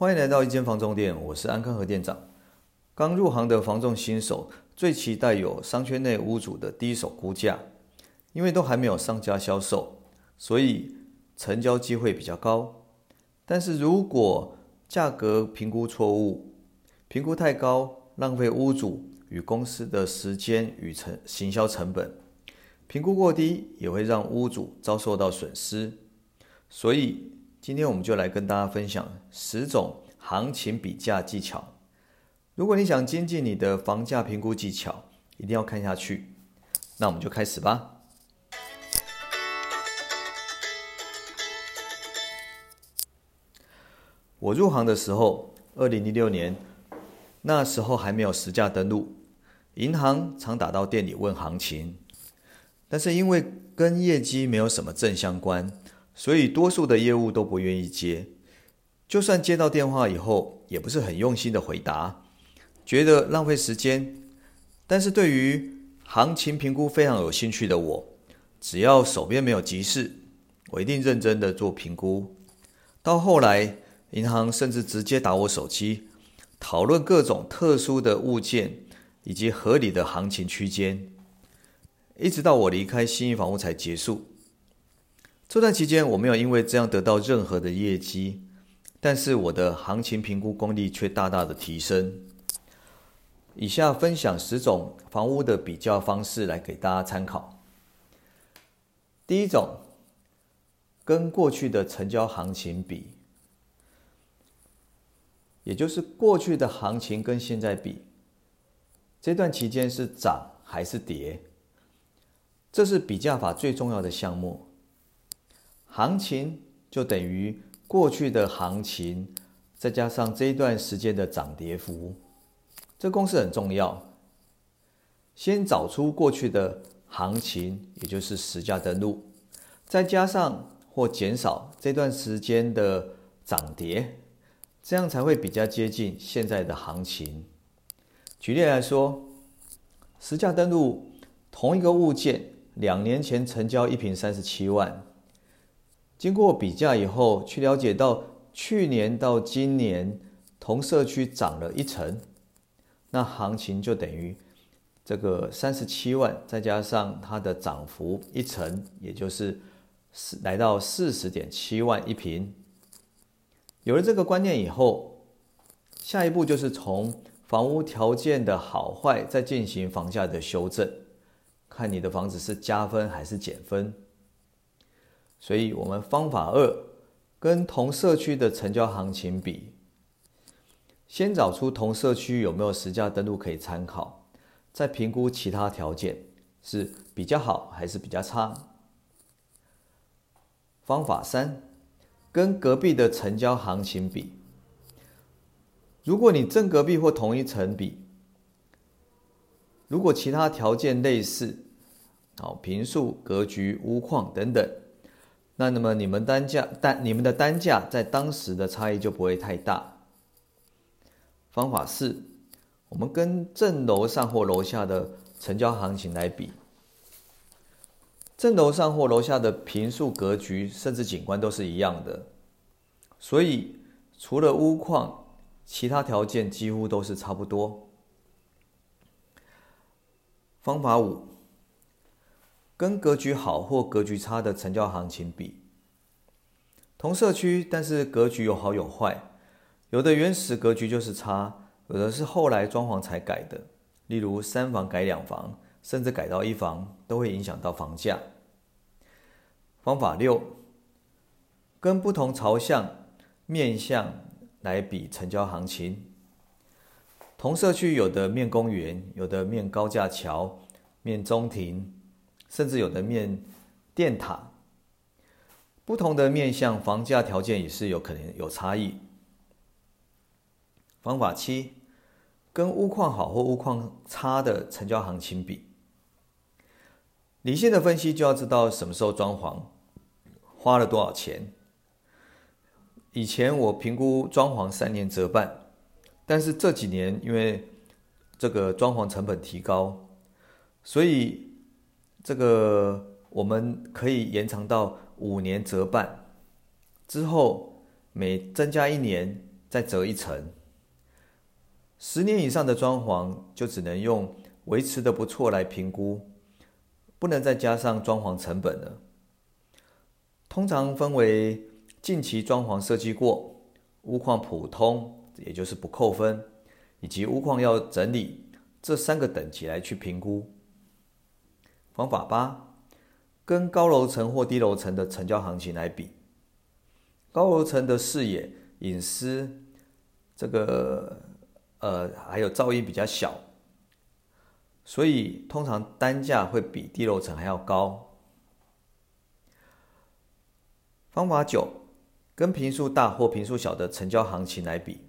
欢迎来到一间房仲店，我是安康和店长。刚入行的房仲新手最期待有商圈内屋主的第一手估价，因为都还没有上家销售，所以成交机会比较高。但是如果价格评估错误，评估太高，浪费屋主与公司的时间与成行销成本；评估过低，也会让屋主遭受到损失。所以今天我们就来跟大家分享十种行情比价技巧。如果你想精进你的房价评估技巧，一定要看下去。那我们就开始吧。我入行的时候，二零一六年，那时候还没有实价登录，银行常打到店里问行情，但是因为跟业绩没有什么正相关。所以，多数的业务都不愿意接，就算接到电话以后，也不是很用心的回答，觉得浪费时间。但是对于行情评估非常有兴趣的我，只要手边没有急事，我一定认真的做评估。到后来，银行甚至直接打我手机，讨论各种特殊的物件以及合理的行情区间，一直到我离开新义房屋才结束。这段期间，我没有因为这样得到任何的业绩，但是我的行情评估功力却大大的提升。以下分享十种房屋的比较方式来给大家参考。第一种，跟过去的成交行情比，也就是过去的行情跟现在比，这段期间是涨还是跌？这是比价法最重要的项目。行情就等于过去的行情，再加上这一段时间的涨跌幅，这公式很重要。先找出过去的行情，也就是实价登录，再加上或减少这段时间的涨跌，这样才会比较接近现在的行情。举例来说，实价登录同一个物件，两年前成交一瓶三十七万。经过比价以后，去了解到去年到今年同社区涨了一成，那行情就等于这个三十七万，再加上它的涨幅一成，也就是四来到四十点七万一平。有了这个观念以后，下一步就是从房屋条件的好坏再进行房价的修正，看你的房子是加分还是减分。所以，我们方法二跟同社区的成交行情比，先找出同社区有没有实价登录可以参考，再评估其他条件是比较好还是比较差。方法三跟隔壁的成交行情比，如果你正隔壁或同一层比，如果其他条件类似，好，平数、格局、屋况等等。那那么你们单价单你们的单价在当时的差异就不会太大。方法四，我们跟正楼上或楼下的成交行情来比，正楼上或楼下的平数、格局甚至景观都是一样的，所以除了屋况，其他条件几乎都是差不多。方法五。跟格局好或格局差的成交行情比，同社区，但是格局有好有坏，有的原始格局就是差，有的是后来装潢才改的，例如三房改两房，甚至改到一房，都会影响到房价。方法六，跟不同朝向、面向来比成交行情，同社区有的面公园，有的面高架桥，面中庭。甚至有的面电塔，不同的面向房价条件也是有可能有差异。方法七，跟屋况好或屋况差的成交行情比，理性的分析就要知道什么时候装潢，花了多少钱。以前我评估装潢三年折半，但是这几年因为这个装潢成本提高，所以。这个我们可以延长到五年折半，之后每增加一年再折一层。十年以上的装潢就只能用维持的不错来评估，不能再加上装潢成本了。通常分为近期装潢设计过、屋况普通，也就是不扣分，以及屋况要整理这三个等级来去评估。方法八，跟高楼层或低楼层的成交行情来比。高楼层的视野、隐私，这个。呃，还有噪音比较小，所以通常单价会比低楼层还要高。方法九，跟平数大或平数小的成交行情来比。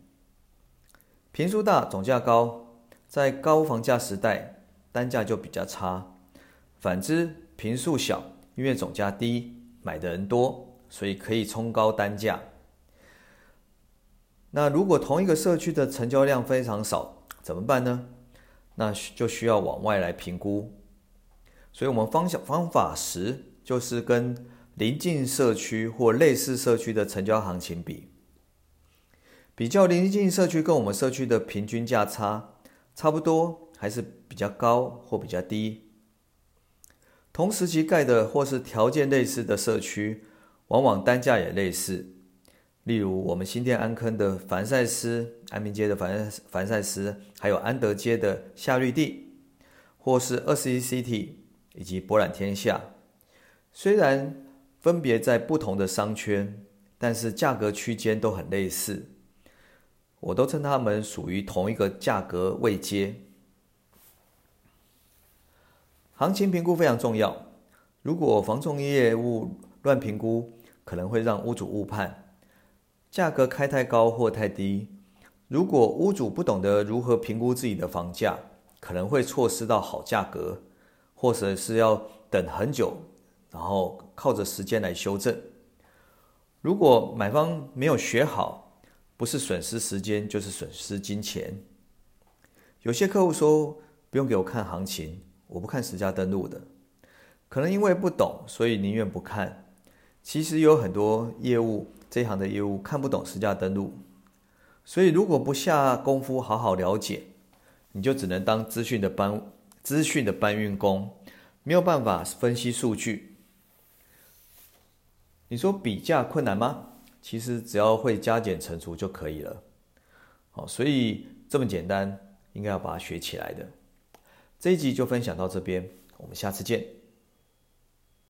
平数大，总价高，在高房价时代，单价就比较差。反之，平数小，因为总价低，买的人多，所以可以冲高单价。那如果同一个社区的成交量非常少，怎么办呢？那就需要往外来评估。所以，我们方向方法十就是跟邻近社区或类似社区的成交行情比，比较邻近社区跟我们社区的平均价差差不多，还是比较高或比较低。同时期盖的或是条件类似的社区，往往单价也类似。例如，我们新店安坑的凡赛斯、安民街的凡凡赛斯，还有安德街的夏绿地，或是二十一 City 以及博览天下，虽然分别在不同的商圈，但是价格区间都很类似，我都称它们属于同一个价格位阶。行情评估非常重要，如果房仲业务乱评估，可能会让屋主误判。价格开太高或太低，如果屋主不懂得如何评估自己的房价，可能会错失到好价格，或者是要等很久，然后靠着时间来修正。如果买方没有学好，不是损失时间，就是损失金钱。有些客户说不用给我看行情，我不看实价登录的，可能因为不懂，所以宁愿不看。其实有很多业务。这一行的业务看不懂实价登录，所以如果不下功夫好好了解，你就只能当资讯的搬资讯的搬运工，没有办法分析数据。你说比价困难吗？其实只要会加减乘除就可以了。好，所以这么简单，应该要把它学起来的。这一集就分享到这边，我们下次见。